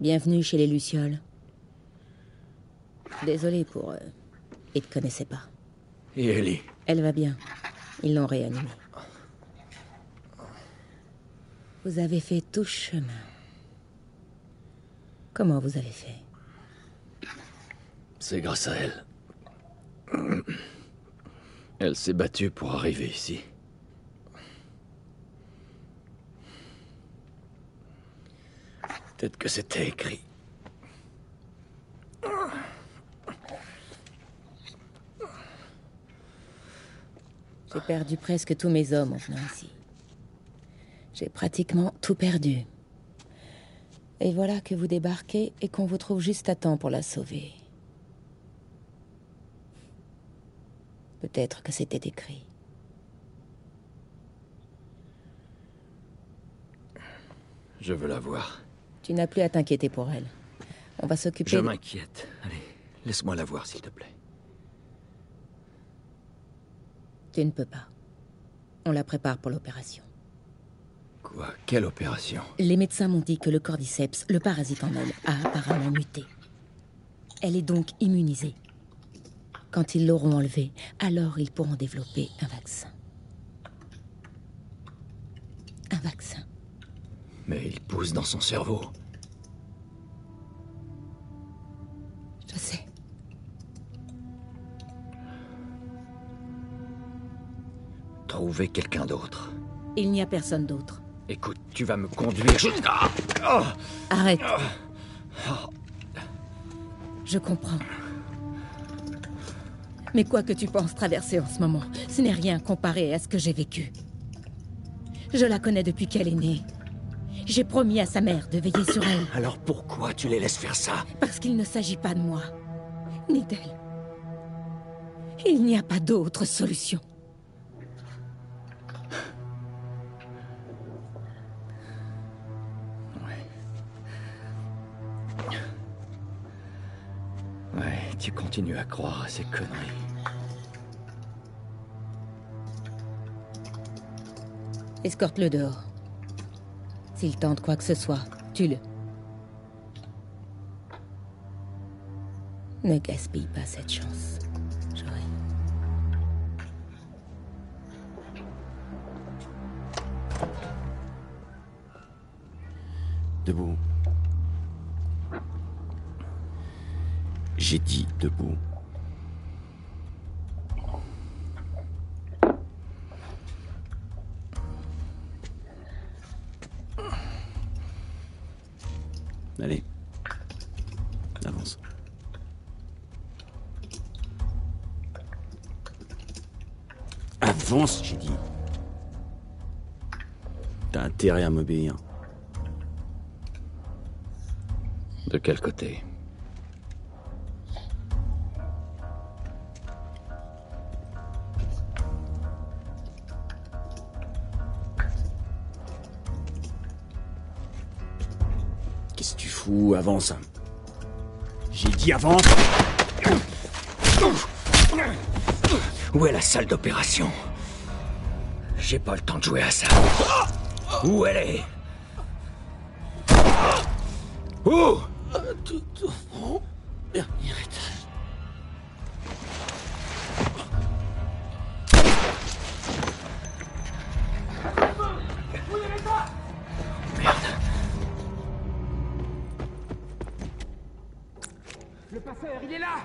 Bienvenue chez les Lucioles. Désolé pour... Euh, ils te connaissaient pas. Et Ellie? Elle va bien. Ils l'ont réanimée. Vous avez fait tout chemin. Comment vous avez fait? C'est grâce à elle. Elle s'est battue pour arriver ici. Peut-être que c'était écrit. J'ai perdu presque tous mes hommes en venant ici. J'ai pratiquement tout perdu. Et voilà que vous débarquez et qu'on vous trouve juste à temps pour la sauver. Peut-être que c'était écrit. Je veux la voir. Tu n'as plus à t'inquiéter pour elle. On va s'occuper... Je m'inquiète. Allez, laisse-moi la voir, s'il te plaît. Tu ne peux pas. On la prépare pour l'opération. Quoi? Quelle opération? Les médecins m'ont dit que le cordyceps, le parasite en elle, a apparemment muté. Elle est donc immunisée. Quand ils l'auront enlevée, alors ils pourront développer un vaccin. Un vaccin. Mais il pousse dans son cerveau. Sais. Trouver quelqu'un d'autre. Il n'y a personne d'autre. Écoute, tu vas me conduire. Je... Ah Oh Arrête. Je comprends. Mais quoi que tu penses traverser en ce moment, ce n'est rien comparé à ce que j'ai vécu. Je la connais depuis qu'elle est née. J'ai promis à sa mère de veiller sur elle. Alors pourquoi tu les laisses faire ça Parce qu'il ne s'agit pas de moi, ni d'elle. Il n'y a pas d'autre solution. Ouais, tu continues à croire à ces conneries. Escorte-le dehors. S'il tente quoi que ce soit, tue-le. Ne gaspille pas cette chance. Debout. J'ai dit debout. Allez. Avance. Avance, j'ai dit. T'as intérêt à m'obéir. De quel côté? Fous Avance. J'ai dit avance Où est la salle d'opération? J'ai pas le temps de jouer à ça. Où elle est? Où? Le passeur, il est là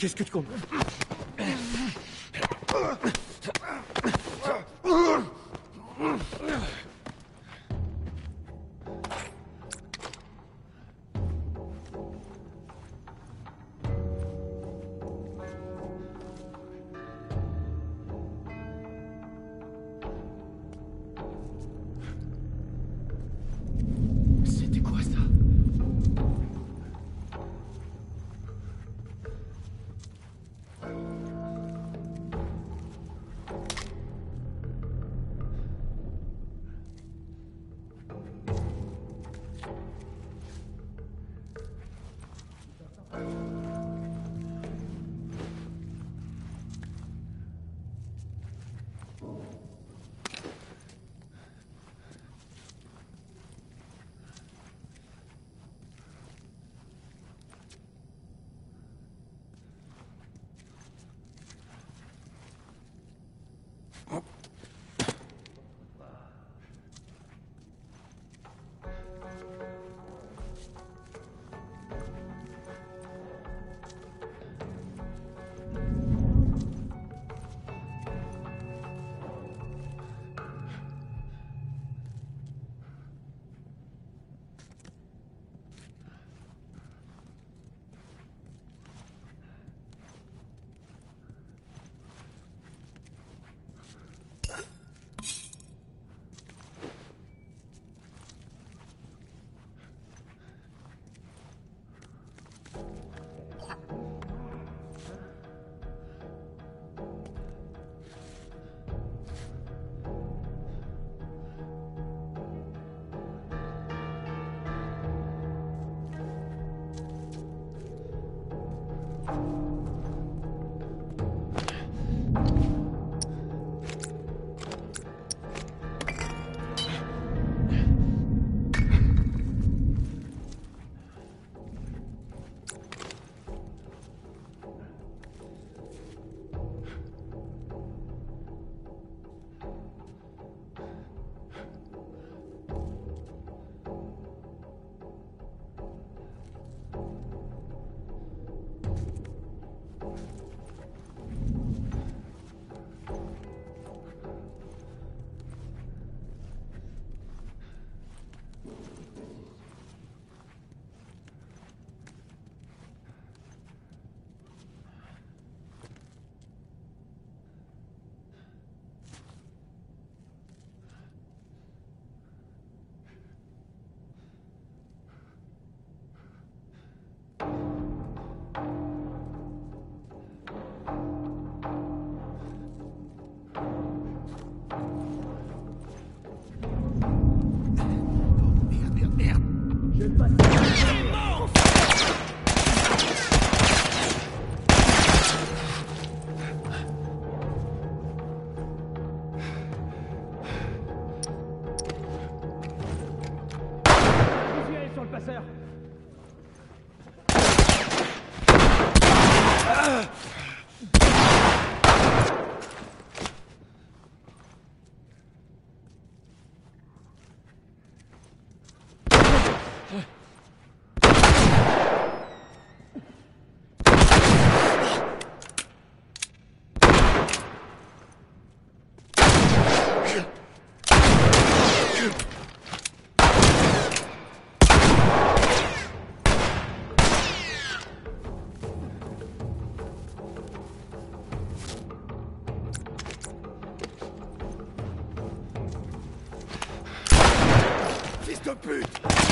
Et qu'est-ce que pute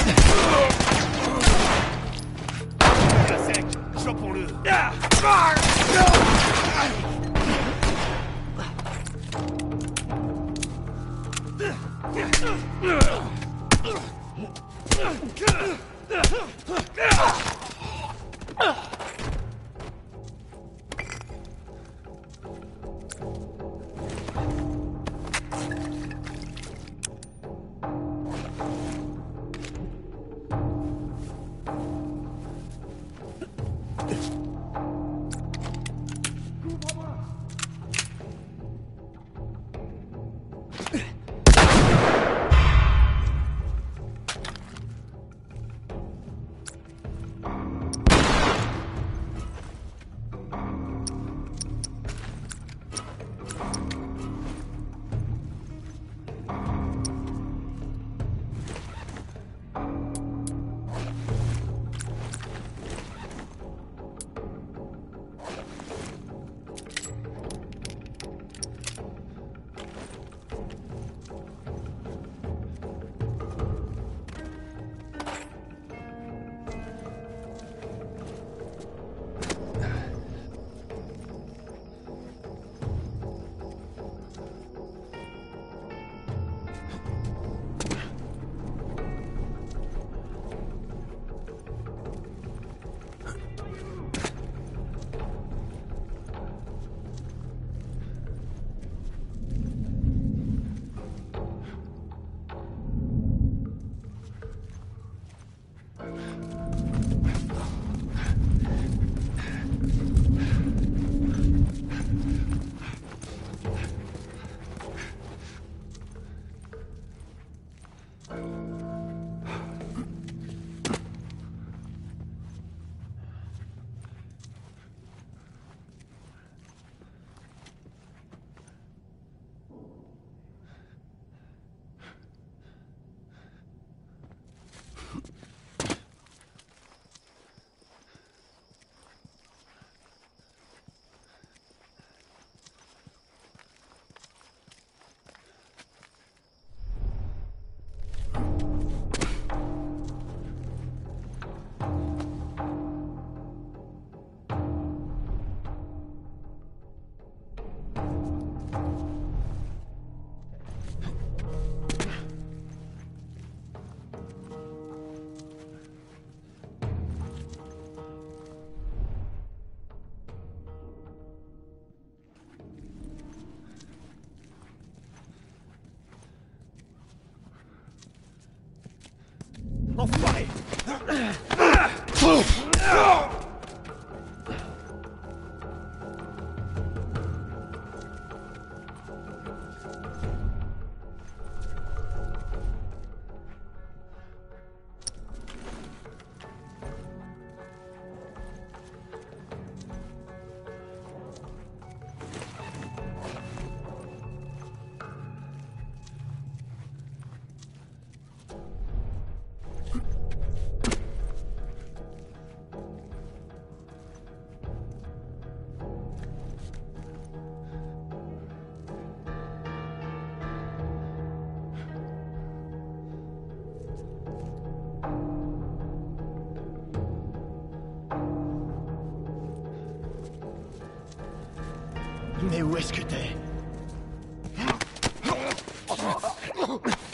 enfoiré Mais Oh!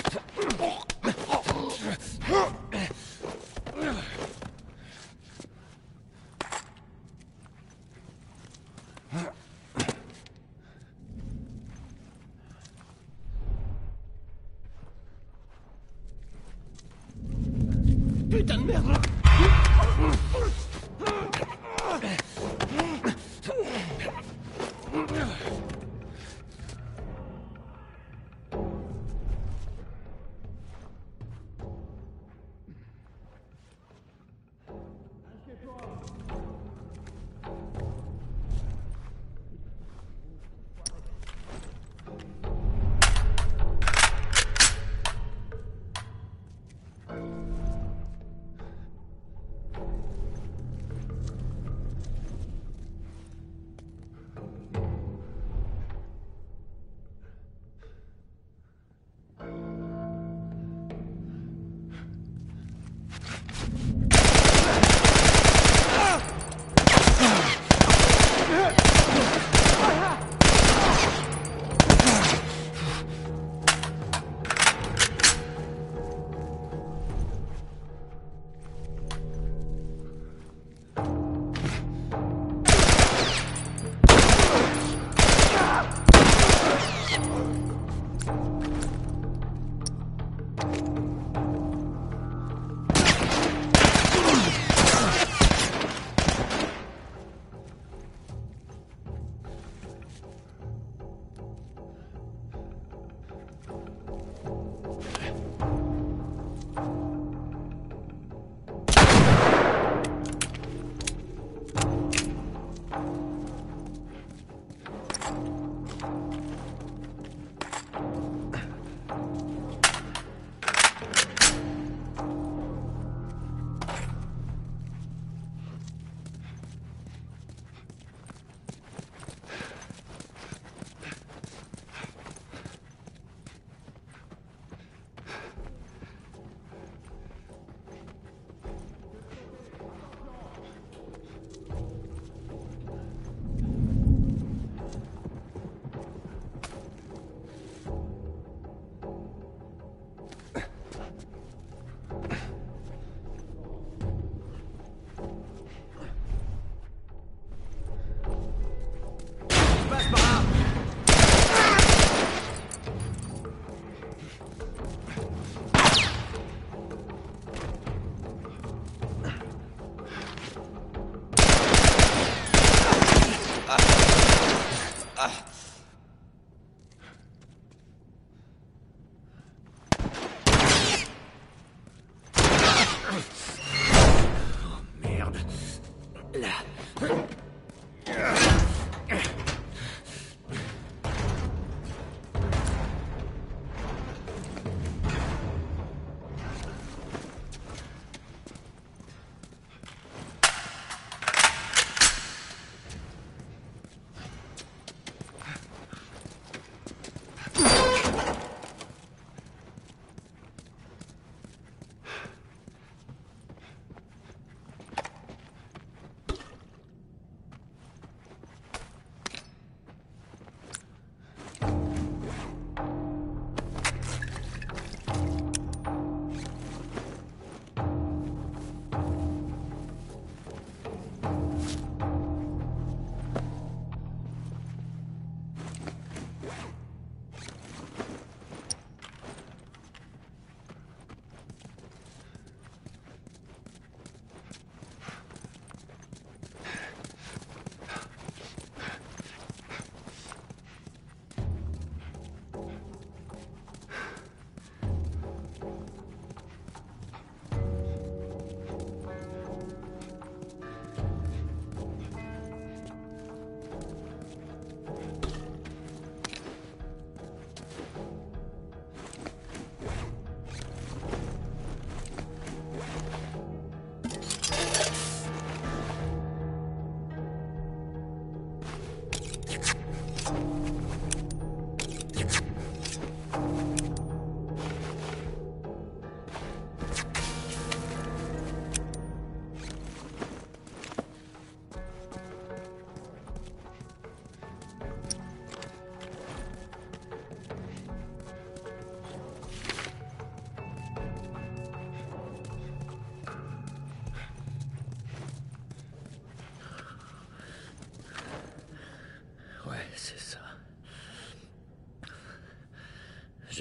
Là.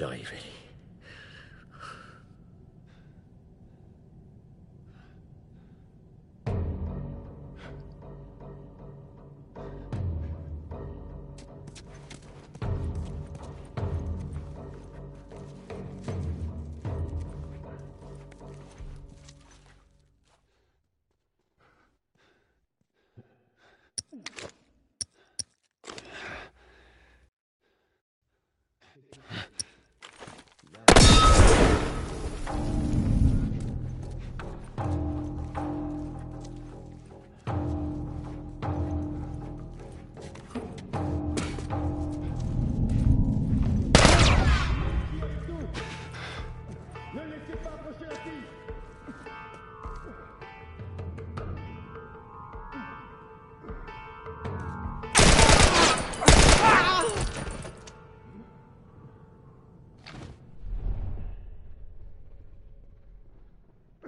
J'arrive,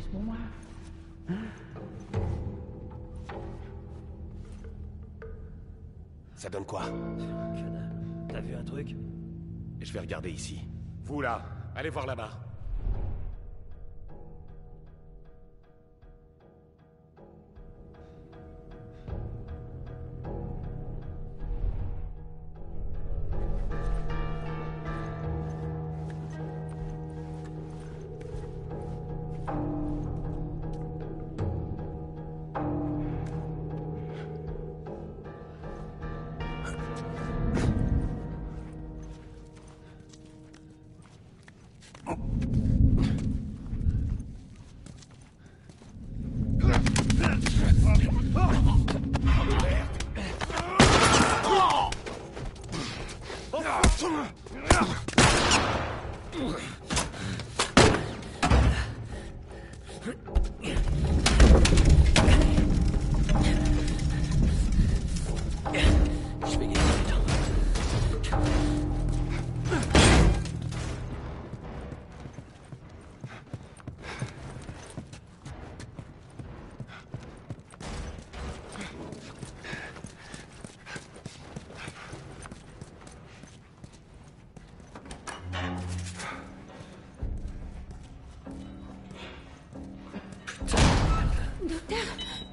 T'as des surprises pour moi Ça donne quoi? T'as vu un truc? Je vais regarder ici. Vous là, allez voir là-bas.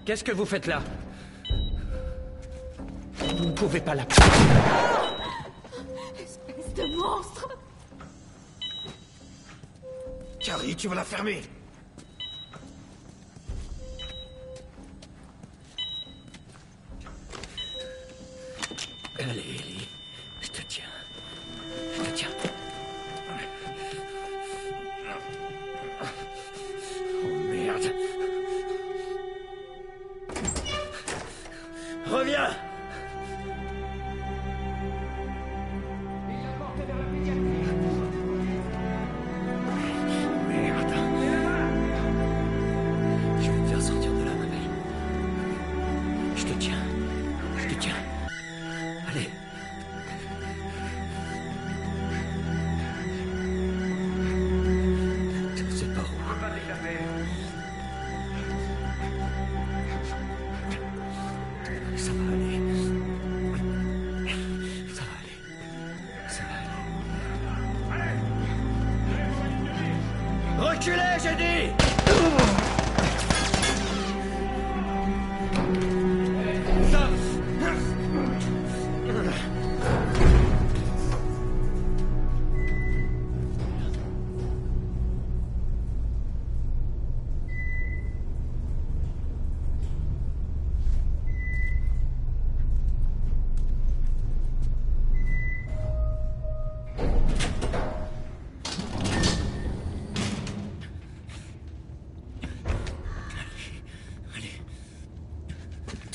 Qu'est-ce que vous faites là Vous ne pouvez pas la... Espèce de monstre. Carrie, tu vas la fermer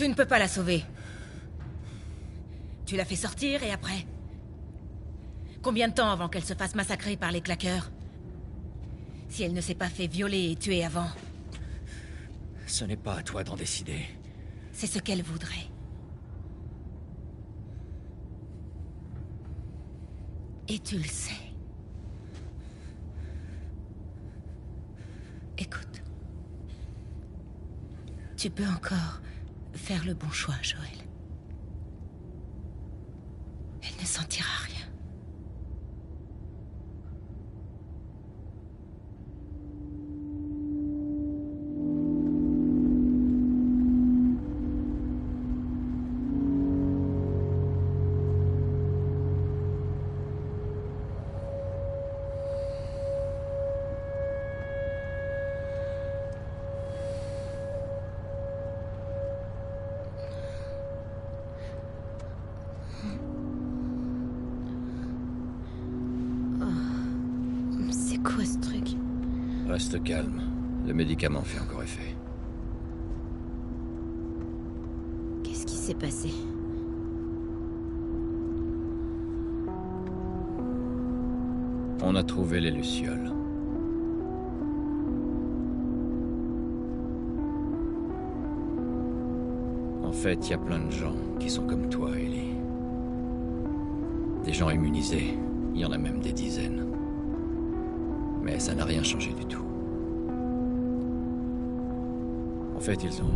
Tu ne peux pas la sauver. Tu l'as fait sortir et après Combien de temps avant qu'elle se fasse massacrer par les claqueurs? Si elle ne s'est pas fait violer et tuer avant, Ce n'est pas à toi d'en décider. c'est ce qu'elle voudrait. Et tu le sais. Écoute. Tu peux encore faire le bon choix, Joël. Elle ne sentira Reste calme. Le médicament fait encore effet. Qu'est-ce qui s'est passé? On a trouvé les lucioles. En fait, il y a plein de gens qui sont comme toi, Ellie. Des gens immunisés, il y en a même des dizaines. Mais ça n'a rien changé du tout. En fait, ils ont...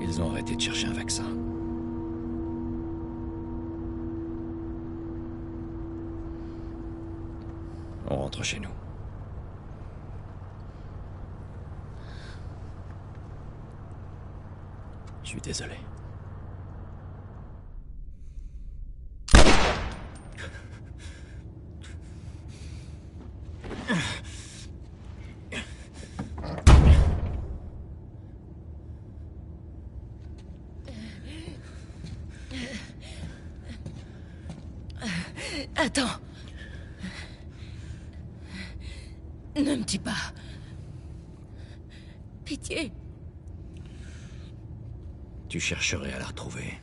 Ils ont arrêté de chercher un vaccin. On rentre chez nous. Je suis désolé. Attends. Ne me tue pas. Pitié. Tu chercherais à la retrouver.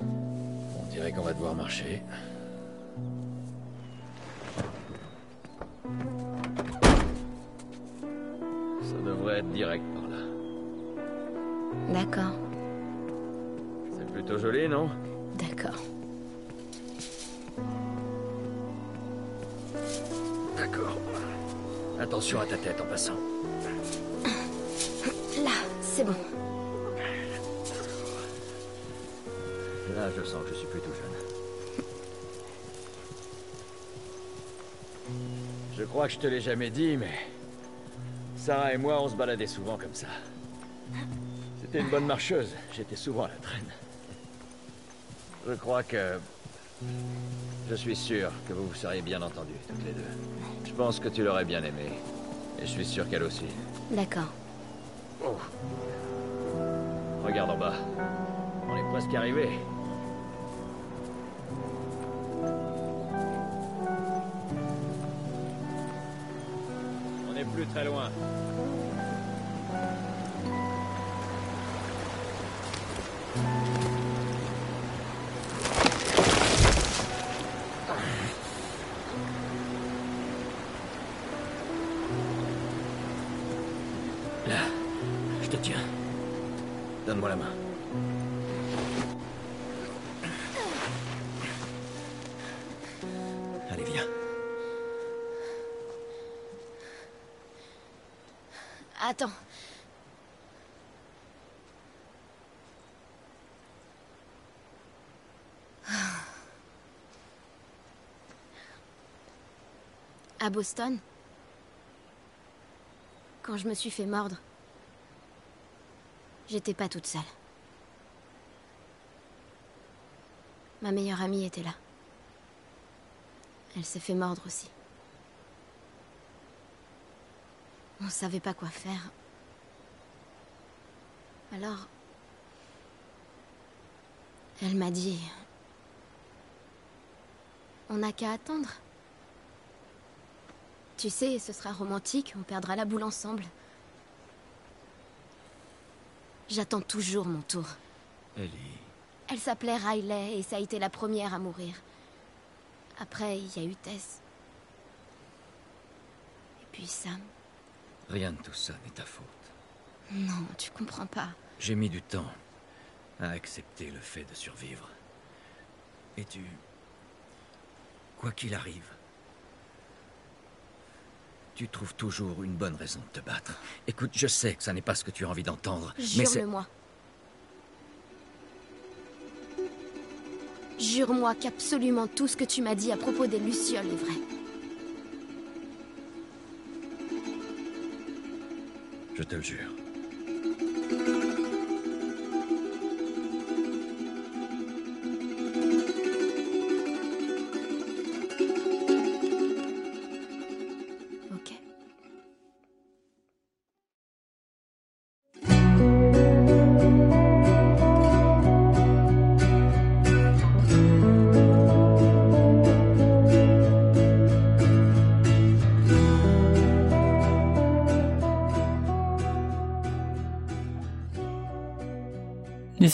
On dirait qu'on va devoir marcher. Ça devrait être direct par là. D'accord, C'est plutôt joli, non? D'accord. D'accord. Attention à ta tête en passant. Là, c'est bon. Là, je sens que je suis plutôt jeune. Je crois que je te l'ai jamais dit, mais... Sarah et moi, on se baladait souvent comme ça. C'était une bonne marcheuse, j'étais souvent à la traîne. Je crois que... Je suis sûr que vous vous seriez bien entendus, toutes les deux. Je pense que tu l'aurais bien aimé. Et je suis sûr qu'elle aussi. D'accord. Oh. Regarde en bas. On est presque arrivé. Plus très loin. À Boston, quand je me suis fait mordre, j'étais pas toute seule. Ma meilleure amie était là. Elle s'est fait mordre aussi. On savait pas quoi faire. Alors... Elle m'a dit... On n'a qu'à attendre. Tu sais, ce sera romantique, on perdra la boule ensemble. J'attends toujours mon tour. Ellie. Elle s'appelait Riley et ça a été la première à mourir. Après, il y a eu Tess. Et puis Sam. Rien de tout ça n'est ta faute. Non, tu comprends pas. J'ai mis du temps à accepter le fait de survivre. Et tu... Quoi qu'il arrive, tu trouves toujours une bonne raison de te battre. Écoute, je sais que ça n'est pas ce que tu as envie d'entendre, mais c'est... Jure-le-moi. Jure-moi qu'absolument tout ce que tu m'as dit à propos des Lucioles est vrai. Je te le jure.